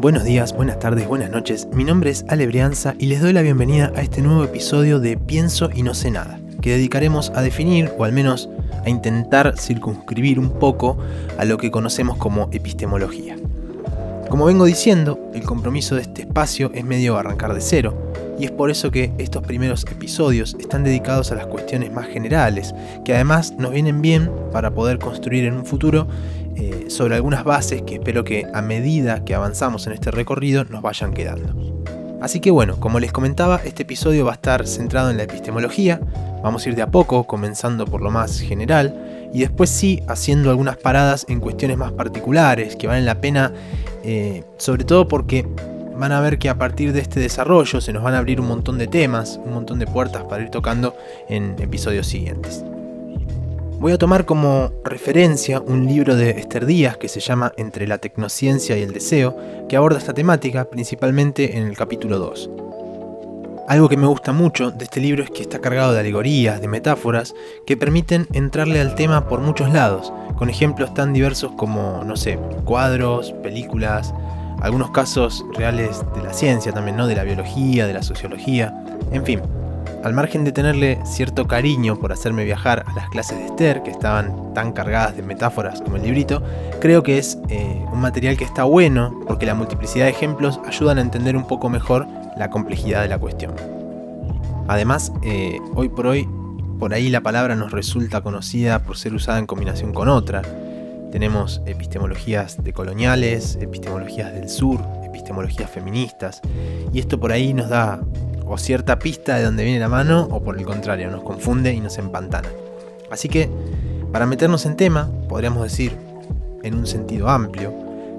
Buenos días, buenas tardes, buenas noches. Mi nombre es Ale Brianza y les doy la bienvenida a este nuevo episodio de Pienso y no sé nada, que dedicaremos a definir, o al menos a intentar circunscribir un poco a lo que conocemos como epistemología. Como vengo diciendo, el compromiso de este espacio es medio arrancar de cero, y es por eso que estos primeros episodios están dedicados a las cuestiones más generales, que además nos vienen bien para poder construir en un futuro sobre algunas bases que espero que a medida que avanzamos en este recorrido nos vayan quedando. Así que bueno, como les comentaba, este episodio va a estar centrado en la epistemología, vamos a ir de a poco, comenzando por lo más general, y después sí haciendo algunas paradas en cuestiones más particulares que valen la pena, eh, sobre todo porque van a ver que a partir de este desarrollo se nos van a abrir un montón de temas, un montón de puertas para ir tocando en episodios siguientes. Voy a tomar como referencia un libro de Esther Díaz que se llama Entre la tecnociencia y el deseo, que aborda esta temática principalmente en el capítulo 2. Algo que me gusta mucho de este libro es que está cargado de alegorías, de metáforas, que permiten entrarle al tema por muchos lados, con ejemplos tan diversos como, no sé, cuadros, películas, algunos casos reales de la ciencia también, ¿no? De la biología, de la sociología, en fin al margen de tenerle cierto cariño por hacerme viajar a las clases de Esther, que estaban tan cargadas de metáforas como el librito, creo que es eh, un material que está bueno porque la multiplicidad de ejemplos ayudan a entender un poco mejor la complejidad de la cuestión. Además, eh, hoy por hoy, por ahí la palabra nos resulta conocida por ser usada en combinación con otra. Tenemos epistemologías decoloniales, epistemologías del sur, epistemologías feministas, y esto por ahí nos da o cierta pista de dónde viene la mano, o por el contrario, nos confunde y nos empantana. Así que, para meternos en tema, podríamos decir, en un sentido amplio,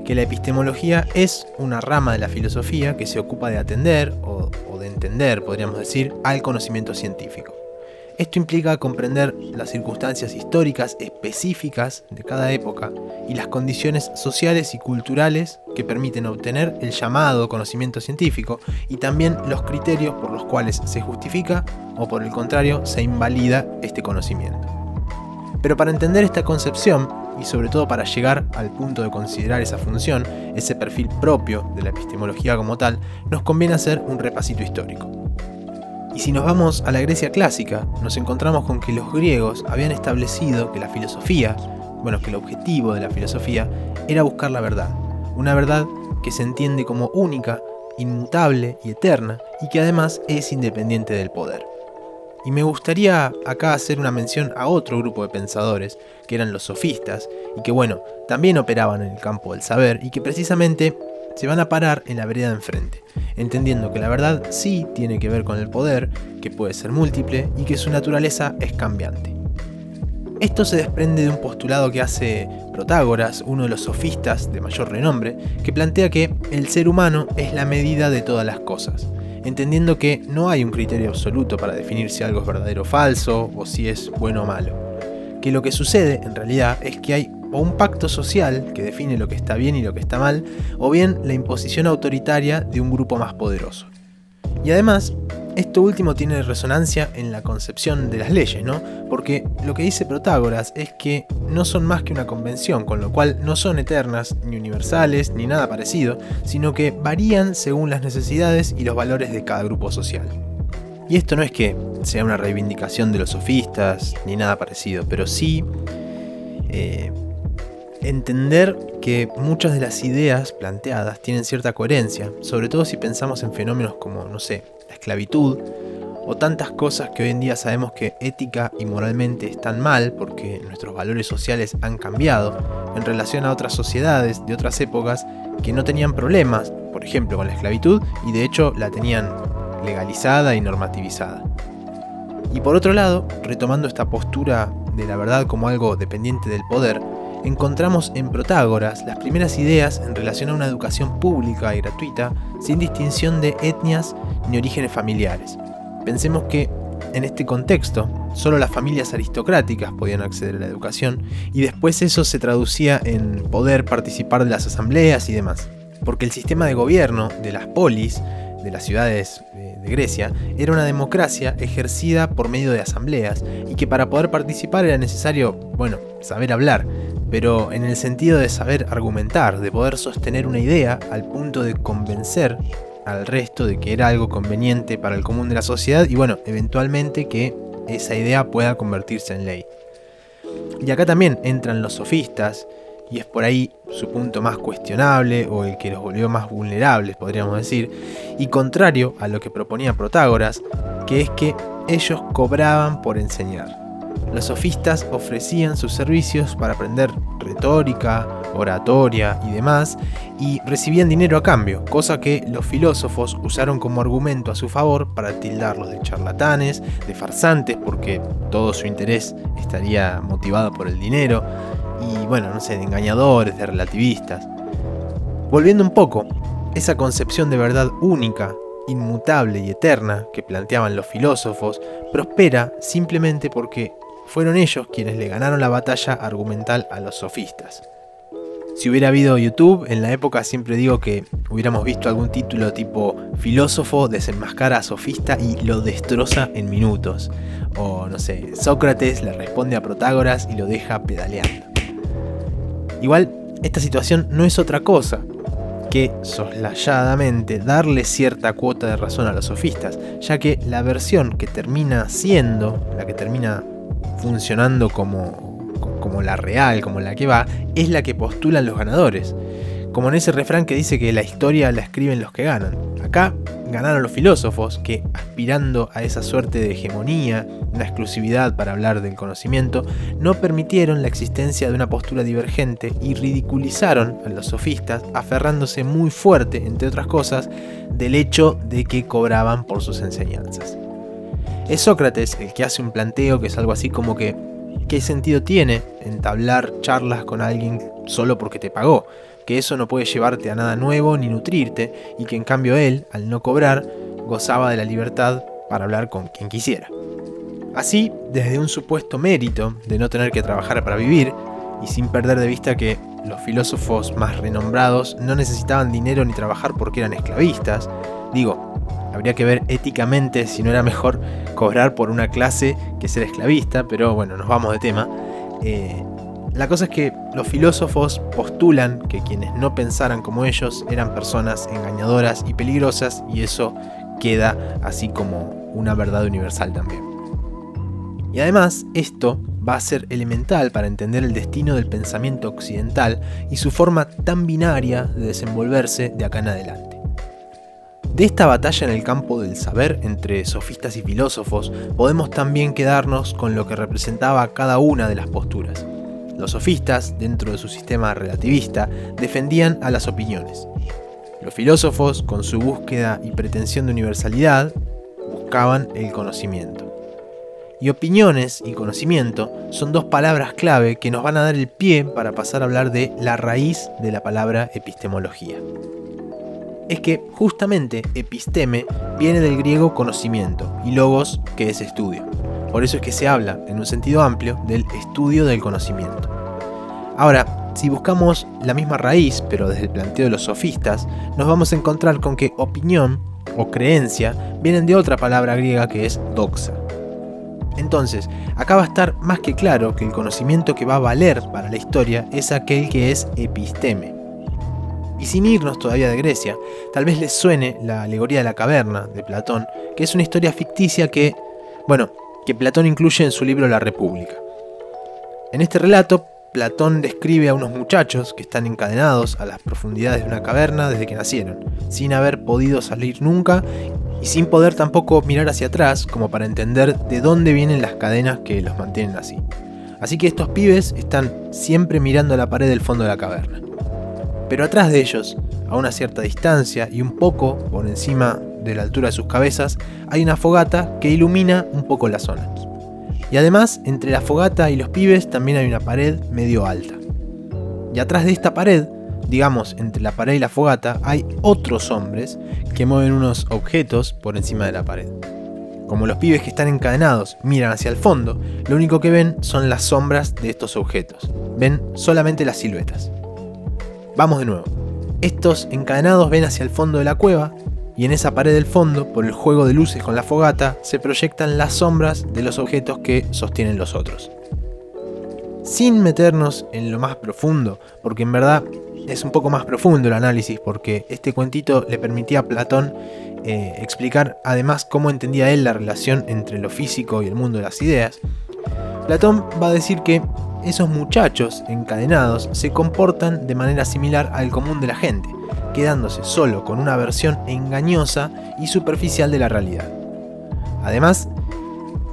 que la epistemología es una rama de la filosofía que se ocupa de atender, o, o de entender, podríamos decir, al conocimiento científico. Esto implica comprender las circunstancias históricas específicas de cada época y las condiciones sociales y culturales que permiten obtener el llamado conocimiento científico y también los criterios por los cuales se justifica o por el contrario se invalida este conocimiento. Pero para entender esta concepción y sobre todo para llegar al punto de considerar esa función, ese perfil propio de la epistemología como tal, nos conviene hacer un repasito histórico. Y si nos vamos a la Grecia clásica, nos encontramos con que los griegos habían establecido que la filosofía, bueno, que el objetivo de la filosofía era buscar la verdad, una verdad que se entiende como única, inmutable y eterna, y que además es independiente del poder. Y me gustaría acá hacer una mención a otro grupo de pensadores, que eran los sofistas, y que bueno, también operaban en el campo del saber, y que precisamente se van a parar en la vereda de enfrente, entendiendo que la verdad sí tiene que ver con el poder, que puede ser múltiple y que su naturaleza es cambiante. Esto se desprende de un postulado que hace Protágoras, uno de los sofistas de mayor renombre, que plantea que el ser humano es la medida de todas las cosas, entendiendo que no hay un criterio absoluto para definir si algo es verdadero o falso o si es bueno o malo. Que lo que sucede en realidad es que hay o un pacto social que define lo que está bien y lo que está mal, o bien la imposición autoritaria de un grupo más poderoso. Y además, esto último tiene resonancia en la concepción de las leyes, ¿no? Porque lo que dice Protágoras es que no son más que una convención, con lo cual no son eternas, ni universales, ni nada parecido, sino que varían según las necesidades y los valores de cada grupo social. Y esto no es que sea una reivindicación de los sofistas, ni nada parecido, pero sí eh, entender que muchas de las ideas planteadas tienen cierta coherencia, sobre todo si pensamos en fenómenos como, no sé, la esclavitud, o tantas cosas que hoy en día sabemos que ética y moralmente están mal porque nuestros valores sociales han cambiado en relación a otras sociedades de otras épocas que no tenían problemas, por ejemplo, con la esclavitud y de hecho la tenían legalizada y normativizada. Y por otro lado, retomando esta postura de la verdad como algo dependiente del poder, encontramos en Protágoras las primeras ideas en relación a una educación pública y gratuita sin distinción de etnias ni orígenes familiares. Pensemos que en este contexto solo las familias aristocráticas podían acceder a la educación y después eso se traducía en poder participar de las asambleas y demás. Porque el sistema de gobierno de las polis, de las ciudades de Grecia, era una democracia ejercida por medio de asambleas y que para poder participar era necesario, bueno, saber hablar, pero en el sentido de saber argumentar, de poder sostener una idea al punto de convencer al resto de que era algo conveniente para el común de la sociedad y bueno, eventualmente que esa idea pueda convertirse en ley. Y acá también entran los sofistas, y es por ahí su punto más cuestionable o el que los volvió más vulnerables, podríamos decir, y contrario a lo que proponía Protágoras, que es que ellos cobraban por enseñar. Los sofistas ofrecían sus servicios para aprender retórica, oratoria y demás, y recibían dinero a cambio, cosa que los filósofos usaron como argumento a su favor para tildarlos de charlatanes, de farsantes, porque todo su interés estaría motivado por el dinero, y bueno, no sé, de engañadores, de relativistas. Volviendo un poco, esa concepción de verdad única, inmutable y eterna que planteaban los filósofos prospera simplemente porque fueron ellos quienes le ganaron la batalla argumental a los sofistas. Si hubiera habido YouTube, en la época siempre digo que hubiéramos visto algún título tipo Filósofo desenmascara a sofista y lo destroza en minutos. O no sé, Sócrates le responde a Protágoras y lo deja pedaleando. Igual, esta situación no es otra cosa que soslayadamente darle cierta cuota de razón a los sofistas, ya que la versión que termina siendo, la que termina funcionando como, como la real, como la que va, es la que postulan los ganadores. Como en ese refrán que dice que la historia la escriben los que ganan. Acá ganaron los filósofos que, aspirando a esa suerte de hegemonía, una exclusividad para hablar del conocimiento, no permitieron la existencia de una postura divergente y ridiculizaron a los sofistas, aferrándose muy fuerte, entre otras cosas, del hecho de que cobraban por sus enseñanzas. Es Sócrates el que hace un planteo que es algo así como que, ¿qué sentido tiene entablar charlas con alguien solo porque te pagó? Que eso no puede llevarte a nada nuevo ni nutrirte, y que en cambio él, al no cobrar, gozaba de la libertad para hablar con quien quisiera. Así, desde un supuesto mérito de no tener que trabajar para vivir, y sin perder de vista que los filósofos más renombrados no necesitaban dinero ni trabajar porque eran esclavistas, digo, habría que ver éticamente si no era mejor cobrar por una clase que ser esclavista, pero bueno, nos vamos de tema. Eh, la cosa es que los filósofos postulan que quienes no pensaran como ellos eran personas engañadoras y peligrosas y eso queda así como una verdad universal también. Y además, esto va a ser elemental para entender el destino del pensamiento occidental y su forma tan binaria de desenvolverse de acá en adelante. De esta batalla en el campo del saber entre sofistas y filósofos podemos también quedarnos con lo que representaba cada una de las posturas. Los sofistas, dentro de su sistema relativista, defendían a las opiniones. Los filósofos, con su búsqueda y pretensión de universalidad, buscaban el conocimiento. Y opiniones y conocimiento son dos palabras clave que nos van a dar el pie para pasar a hablar de la raíz de la palabra epistemología. Es que justamente episteme viene del griego conocimiento y logos que es estudio. Por eso es que se habla, en un sentido amplio, del estudio del conocimiento. Ahora, si buscamos la misma raíz, pero desde el planteo de los sofistas, nos vamos a encontrar con que opinión o creencia vienen de otra palabra griega que es doxa. Entonces, acá va a estar más que claro que el conocimiento que va a valer para la historia es aquel que es episteme. Y sin irnos todavía de Grecia, tal vez les suene la alegoría de la caverna de Platón, que es una historia ficticia que, bueno, que Platón incluye en su libro La República. En este relato, Platón describe a unos muchachos que están encadenados a las profundidades de una caverna desde que nacieron, sin haber podido salir nunca y sin poder tampoco mirar hacia atrás como para entender de dónde vienen las cadenas que los mantienen así. Así que estos pibes están siempre mirando a la pared del fondo de la caverna. Pero atrás de ellos, a una cierta distancia y un poco por encima de la altura de sus cabezas, hay una fogata que ilumina un poco la zona. Y además, entre la fogata y los pibes también hay una pared medio alta. Y atrás de esta pared, digamos, entre la pared y la fogata, hay otros hombres que mueven unos objetos por encima de la pared. Como los pibes que están encadenados miran hacia el fondo, lo único que ven son las sombras de estos objetos. Ven solamente las siluetas. Vamos de nuevo. Estos encadenados ven hacia el fondo de la cueva y en esa pared del fondo, por el juego de luces con la fogata, se proyectan las sombras de los objetos que sostienen los otros. sin meternos en lo más profundo, porque en verdad es un poco más profundo el análisis, porque este cuentito le permitía a Platón eh, explicar además cómo entendía él la relación entre lo físico y el mundo de las ideas. Platón va a decir que esos muchachos encadenados se comportan de manera similar al común de la gente, quedándose solo con una versión engañosa y superficial de la realidad. Además,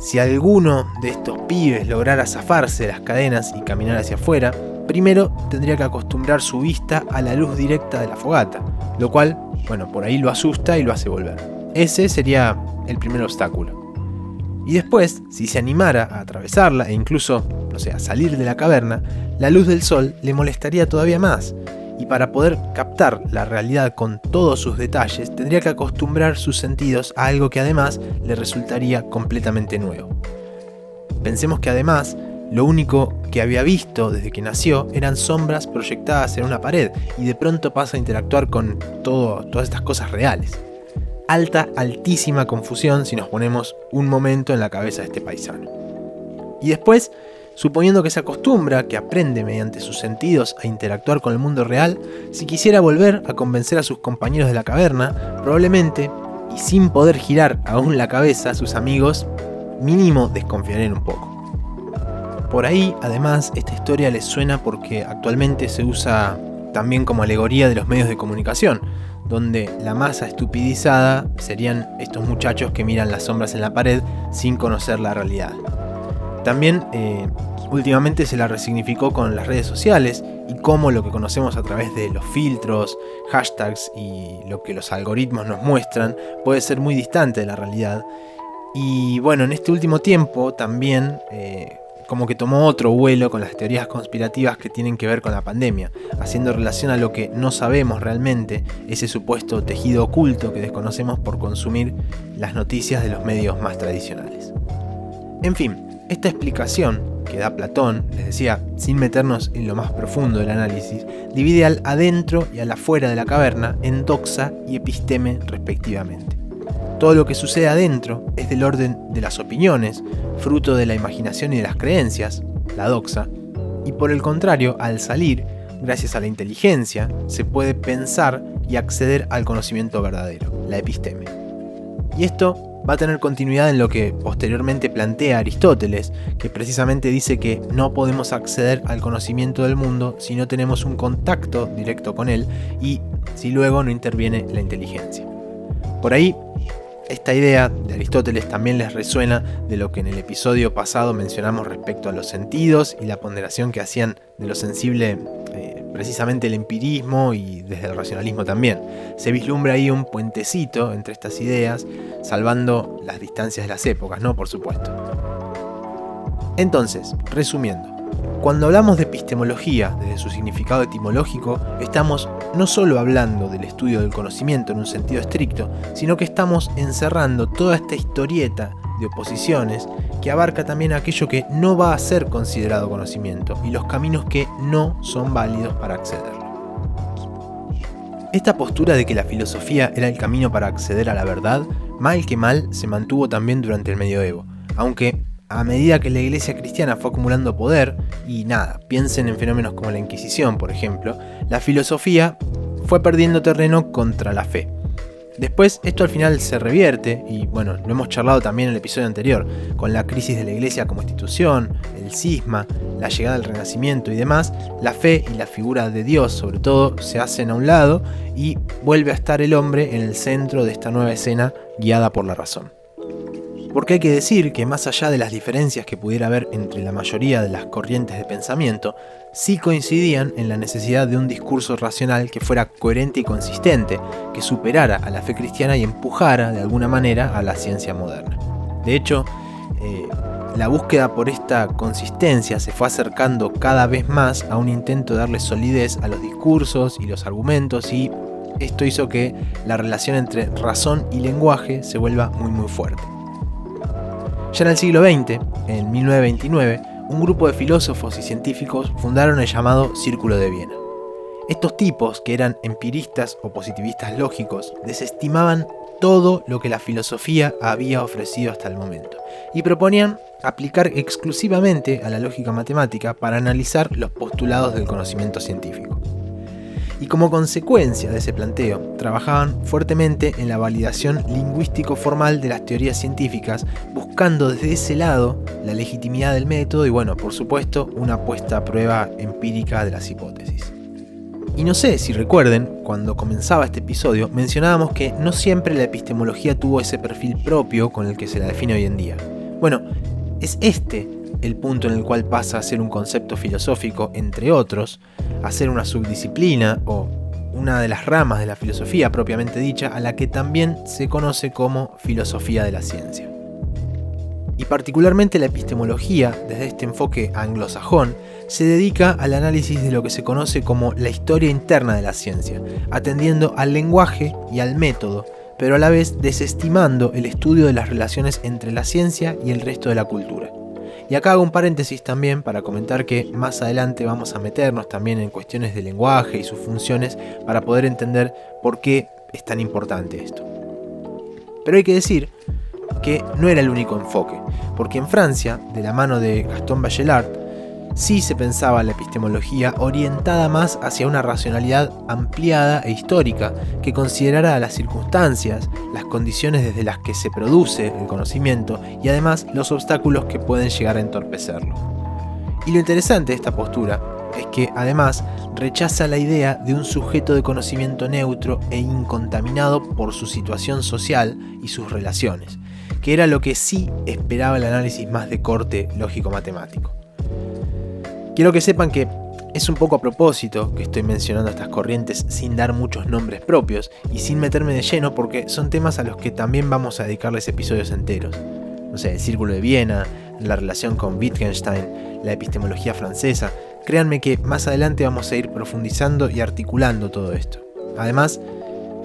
si alguno de estos pibes lograra zafarse de las cadenas y caminar hacia afuera, primero tendría que acostumbrar su vista a la luz directa de la fogata, lo cual, bueno, por ahí lo asusta y lo hace volver. Ese sería el primer obstáculo. Y después, si se animara a atravesarla e incluso, no sé, a salir de la caverna, la luz del sol le molestaría todavía más. Y para poder captar la realidad con todos sus detalles, tendría que acostumbrar sus sentidos a algo que además le resultaría completamente nuevo. Pensemos que además, lo único que había visto desde que nació eran sombras proyectadas en una pared y de pronto pasa a interactuar con todas estas cosas reales alta, altísima confusión si nos ponemos un momento en la cabeza de este paisano. Y después, suponiendo que se acostumbra, que aprende mediante sus sentidos a interactuar con el mundo real, si quisiera volver a convencer a sus compañeros de la caverna, probablemente, y sin poder girar aún la cabeza, sus amigos mínimo desconfiarían un poco. Por ahí, además, esta historia les suena porque actualmente se usa también como alegoría de los medios de comunicación, donde la masa estupidizada serían estos muchachos que miran las sombras en la pared sin conocer la realidad. También eh, últimamente se la resignificó con las redes sociales y cómo lo que conocemos a través de los filtros, hashtags y lo que los algoritmos nos muestran puede ser muy distante de la realidad. Y bueno, en este último tiempo también eh, como que tomó otro vuelo con las teorías conspirativas que tienen que ver con la pandemia, haciendo relación a lo que no sabemos realmente, ese supuesto tejido oculto que desconocemos por consumir las noticias de los medios más tradicionales. En fin, esta explicación que da Platón, les decía, sin meternos en lo más profundo del análisis, divide al adentro y al afuera de la caverna en doxa y episteme respectivamente. Todo lo que sucede adentro es del orden de las opiniones, fruto de la imaginación y de las creencias, la doxa, y por el contrario, al salir, gracias a la inteligencia, se puede pensar y acceder al conocimiento verdadero, la episteme. Y esto va a tener continuidad en lo que posteriormente plantea Aristóteles, que precisamente dice que no podemos acceder al conocimiento del mundo si no tenemos un contacto directo con él y si luego no interviene la inteligencia. Por ahí esta idea de Aristóteles también les resuena de lo que en el episodio pasado mencionamos respecto a los sentidos y la ponderación que hacían de lo sensible eh, precisamente el empirismo y desde el racionalismo también. Se vislumbra ahí un puentecito entre estas ideas, salvando las distancias de las épocas, ¿no? Por supuesto. Entonces, resumiendo, cuando hablamos de epistemología desde su significado etimológico, estamos no solo hablando del estudio del conocimiento en un sentido estricto, sino que estamos encerrando toda esta historieta de oposiciones que abarca también aquello que no va a ser considerado conocimiento y los caminos que no son válidos para accederlo. Esta postura de que la filosofía era el camino para acceder a la verdad, mal que mal, se mantuvo también durante el medioevo, aunque a medida que la iglesia cristiana fue acumulando poder, y nada, piensen en fenómenos como la Inquisición, por ejemplo, la filosofía fue perdiendo terreno contra la fe. Después esto al final se revierte, y bueno, lo hemos charlado también en el episodio anterior, con la crisis de la iglesia como institución, el cisma, la llegada del renacimiento y demás, la fe y la figura de Dios sobre todo se hacen a un lado y vuelve a estar el hombre en el centro de esta nueva escena guiada por la razón. Porque hay que decir que más allá de las diferencias que pudiera haber entre la mayoría de las corrientes de pensamiento, sí coincidían en la necesidad de un discurso racional que fuera coherente y consistente, que superara a la fe cristiana y empujara de alguna manera a la ciencia moderna. De hecho, eh, la búsqueda por esta consistencia se fue acercando cada vez más a un intento de darle solidez a los discursos y los argumentos y esto hizo que la relación entre razón y lenguaje se vuelva muy muy fuerte. Ya en el siglo XX, en 1929, un grupo de filósofos y científicos fundaron el llamado Círculo de Viena. Estos tipos, que eran empiristas o positivistas lógicos, desestimaban todo lo que la filosofía había ofrecido hasta el momento y proponían aplicar exclusivamente a la lógica matemática para analizar los postulados del conocimiento científico. Y como consecuencia de ese planteo, trabajaban fuertemente en la validación lingüístico-formal de las teorías científicas, buscando desde ese lado la legitimidad del método y, bueno, por supuesto, una puesta a prueba empírica de las hipótesis. Y no sé si recuerden, cuando comenzaba este episodio mencionábamos que no siempre la epistemología tuvo ese perfil propio con el que se la define hoy en día. Bueno, es este el punto en el cual pasa a ser un concepto filosófico, entre otros, a ser una subdisciplina o una de las ramas de la filosofía propiamente dicha, a la que también se conoce como filosofía de la ciencia. Y particularmente la epistemología, desde este enfoque anglosajón, se dedica al análisis de lo que se conoce como la historia interna de la ciencia, atendiendo al lenguaje y al método, pero a la vez desestimando el estudio de las relaciones entre la ciencia y el resto de la cultura. Y acá hago un paréntesis también para comentar que más adelante vamos a meternos también en cuestiones de lenguaje y sus funciones para poder entender por qué es tan importante esto. Pero hay que decir que no era el único enfoque, porque en Francia, de la mano de Gaston Bachelard, sí se pensaba la epistemología orientada más hacia una racionalidad ampliada e histórica que considerara las circunstancias, las condiciones desde las que se produce el conocimiento y además los obstáculos que pueden llegar a entorpecerlo. Y lo interesante de esta postura es que además rechaza la idea de un sujeto de conocimiento neutro e incontaminado por su situación social y sus relaciones, que era lo que sí esperaba el análisis más de corte lógico-matemático. Quiero que sepan que es un poco a propósito que estoy mencionando estas corrientes sin dar muchos nombres propios y sin meterme de lleno porque son temas a los que también vamos a dedicarles episodios enteros. No sé, el Círculo de Viena, la relación con Wittgenstein, la epistemología francesa. Créanme que más adelante vamos a ir profundizando y articulando todo esto. Además,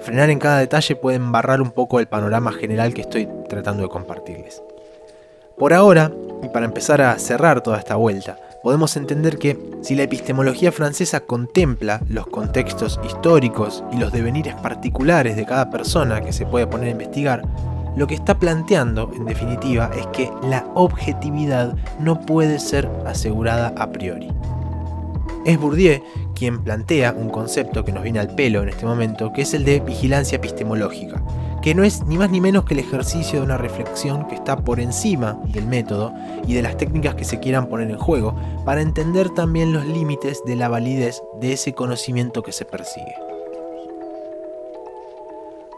frenar en cada detalle puede embarrar un poco el panorama general que estoy tratando de compartirles. Por ahora, y para empezar a cerrar toda esta vuelta, podemos entender que si la epistemología francesa contempla los contextos históricos y los devenires particulares de cada persona que se puede poner a investigar, lo que está planteando, en definitiva, es que la objetividad no puede ser asegurada a priori. Es Bourdieu quien plantea un concepto que nos viene al pelo en este momento, que es el de vigilancia epistemológica, que no es ni más ni menos que el ejercicio de una reflexión que está por encima del método y de las técnicas que se quieran poner en juego, para entender también los límites de la validez de ese conocimiento que se persigue.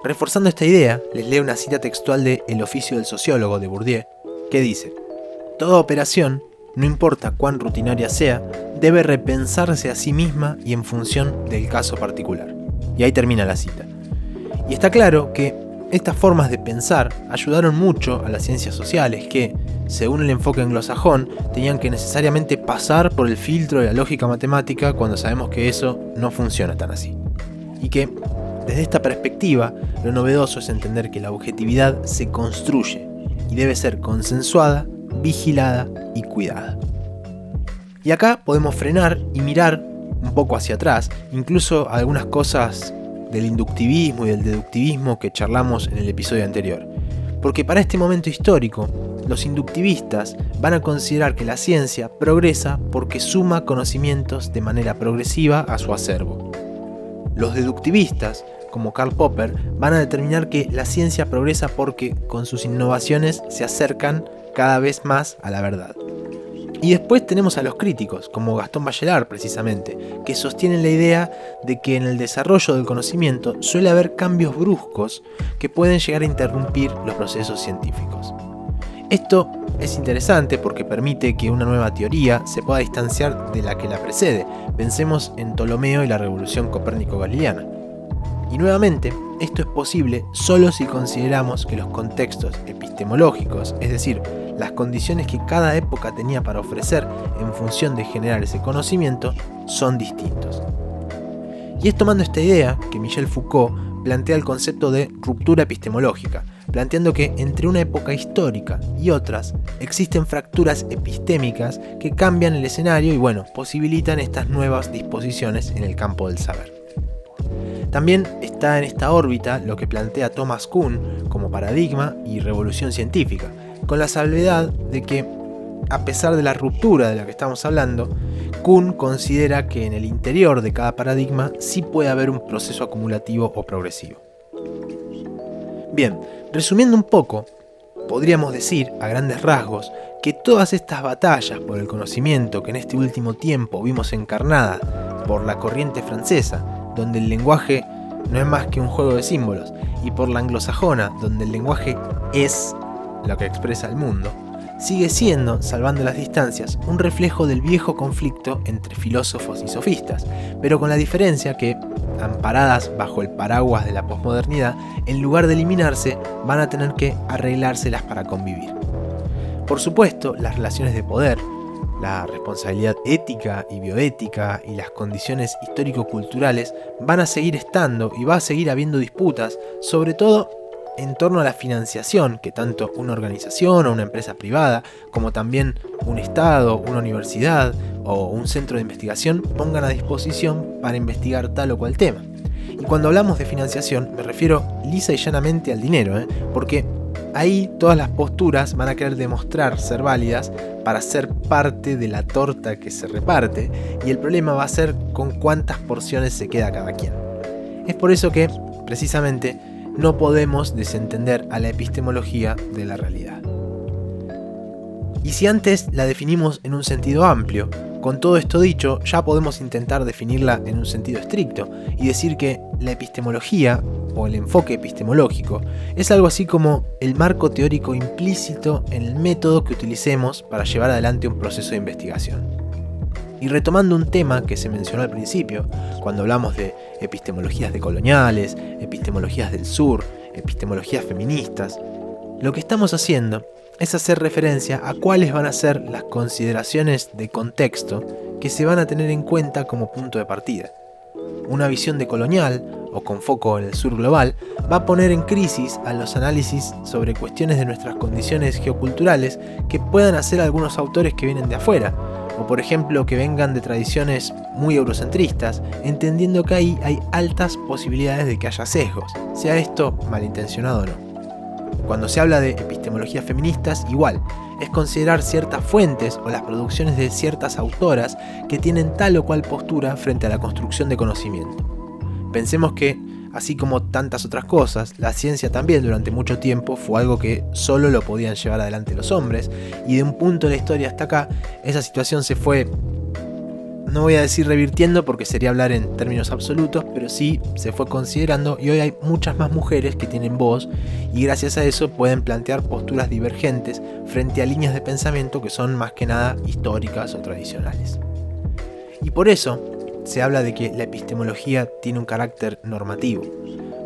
Reforzando esta idea, les leo una cita textual de El oficio del sociólogo de Bourdieu, que dice, Toda operación, no importa cuán rutinaria sea, debe repensarse a sí misma y en función del caso particular. Y ahí termina la cita. Y está claro que estas formas de pensar ayudaron mucho a las ciencias sociales que, según el enfoque anglosajón, tenían que necesariamente pasar por el filtro de la lógica matemática cuando sabemos que eso no funciona tan así. Y que, desde esta perspectiva, lo novedoso es entender que la objetividad se construye y debe ser consensuada, vigilada y cuidada. Y acá podemos frenar y mirar un poco hacia atrás, incluso algunas cosas del inductivismo y del deductivismo que charlamos en el episodio anterior. Porque para este momento histórico, los inductivistas van a considerar que la ciencia progresa porque suma conocimientos de manera progresiva a su acervo. Los deductivistas, como Karl Popper, van a determinar que la ciencia progresa porque con sus innovaciones se acercan cada vez más a la verdad. Y después tenemos a los críticos, como Gastón Bachelard precisamente, que sostienen la idea de que en el desarrollo del conocimiento suele haber cambios bruscos que pueden llegar a interrumpir los procesos científicos. Esto es interesante porque permite que una nueva teoría se pueda distanciar de la que la precede. Pensemos en Ptolomeo y la revolución copérnico-galileana. Y nuevamente, esto es posible solo si consideramos que los contextos epistemológicos, es decir, las condiciones que cada época tenía para ofrecer en función de generar ese conocimiento son distintos. Y es tomando esta idea que Michel Foucault plantea el concepto de ruptura epistemológica, planteando que entre una época histórica y otras existen fracturas epistémicas que cambian el escenario y bueno, posibilitan estas nuevas disposiciones en el campo del saber. También está en esta órbita lo que plantea Thomas Kuhn como paradigma y revolución científica, con la salvedad de que, a pesar de la ruptura de la que estamos hablando, Kuhn considera que en el interior de cada paradigma sí puede haber un proceso acumulativo o progresivo. Bien, resumiendo un poco, podríamos decir, a grandes rasgos, que todas estas batallas por el conocimiento que en este último tiempo vimos encarnada por la corriente francesa, donde el lenguaje no es más que un juego de símbolos, y por la anglosajona, donde el lenguaje es lo que expresa el mundo, sigue siendo, salvando las distancias, un reflejo del viejo conflicto entre filósofos y sofistas, pero con la diferencia que, amparadas bajo el paraguas de la posmodernidad, en lugar de eliminarse, van a tener que arreglárselas para convivir. Por supuesto, las relaciones de poder, la responsabilidad ética y bioética y las condiciones histórico-culturales van a seguir estando y va a seguir habiendo disputas, sobre todo en torno a la financiación que tanto una organización o una empresa privada, como también un Estado, una universidad o un centro de investigación pongan a disposición para investigar tal o cual tema. Y cuando hablamos de financiación me refiero lisa y llanamente al dinero, ¿eh? porque ahí todas las posturas van a querer demostrar ser válidas para ser parte de la torta que se reparte y el problema va a ser con cuántas porciones se queda cada quien. Es por eso que, precisamente, no podemos desentender a la epistemología de la realidad. Y si antes la definimos en un sentido amplio, con todo esto dicho, ya podemos intentar definirla en un sentido estricto y decir que la epistemología, o el enfoque epistemológico, es algo así como el marco teórico implícito en el método que utilicemos para llevar adelante un proceso de investigación. Y retomando un tema que se mencionó al principio, cuando hablamos de epistemologías decoloniales, epistemologías del sur, epistemologías feministas, lo que estamos haciendo es hacer referencia a cuáles van a ser las consideraciones de contexto que se van a tener en cuenta como punto de partida. Una visión decolonial, o con foco en el sur global, va a poner en crisis a los análisis sobre cuestiones de nuestras condiciones geoculturales que puedan hacer algunos autores que vienen de afuera, o por ejemplo que vengan de tradiciones muy eurocentristas, entendiendo que ahí hay altas posibilidades de que haya sesgos, sea esto malintencionado o no. Cuando se habla de epistemologías feministas, igual, es considerar ciertas fuentes o las producciones de ciertas autoras que tienen tal o cual postura frente a la construcción de conocimiento. Pensemos que Así como tantas otras cosas, la ciencia también durante mucho tiempo fue algo que solo lo podían llevar adelante los hombres, y de un punto de la historia hasta acá, esa situación se fue, no voy a decir revirtiendo porque sería hablar en términos absolutos, pero sí se fue considerando y hoy hay muchas más mujeres que tienen voz y gracias a eso pueden plantear posturas divergentes frente a líneas de pensamiento que son más que nada históricas o tradicionales. Y por eso, se habla de que la epistemología tiene un carácter normativo,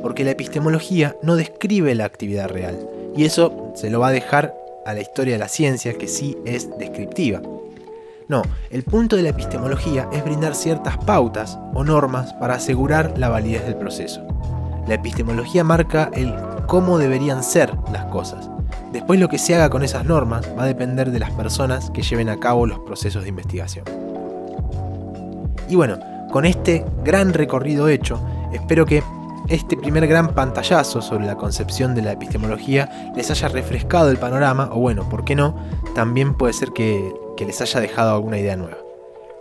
porque la epistemología no describe la actividad real, y eso se lo va a dejar a la historia de la ciencia, que sí es descriptiva. No, el punto de la epistemología es brindar ciertas pautas o normas para asegurar la validez del proceso. La epistemología marca el cómo deberían ser las cosas. Después lo que se haga con esas normas va a depender de las personas que lleven a cabo los procesos de investigación. Y bueno, con este gran recorrido hecho, espero que este primer gran pantallazo sobre la concepción de la epistemología les haya refrescado el panorama, o bueno, ¿por qué no? También puede ser que, les haya dejado alguna idea nueva.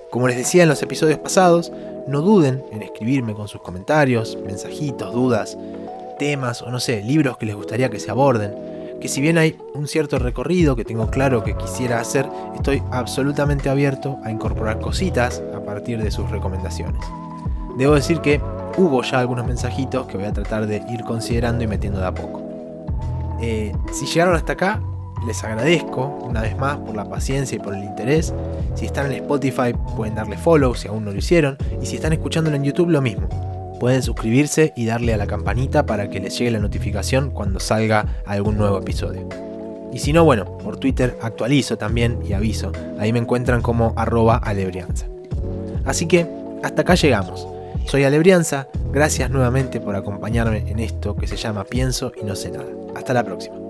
Como les decía en los episodios pasados, no duden en escribirme con sus comentarios, mensajitos, dudas, temas o no sé, libros que les gustaría que se aborden. Que si bien hay un cierto recorrido que tengo claro que quisiera hacer, estoy absolutamente abierto a incorporar cositas, partir de sus recomendaciones. Debo decir que hubo ya algunos mensajitos que voy a tratar de ir considerando y metiendo de a poco. Eh, si llegaron hasta acá, les agradezco una vez más por la paciencia y por el interés. Si están en Spotify pueden darle follow si aún no lo hicieron. Y si están escuchándolo en YouTube lo mismo. Pueden suscribirse y darle a la campanita para que les llegue la notificación cuando salga algún nuevo episodio. Y si no, bueno, por Twitter actualizo también y aviso. Ahí me encuentran como arroba alebrianza. Así que hasta acá llegamos. Soy Alebrianza, gracias nuevamente por acompañarme en esto que se llama Pienso y no sé nada. Hasta la próxima.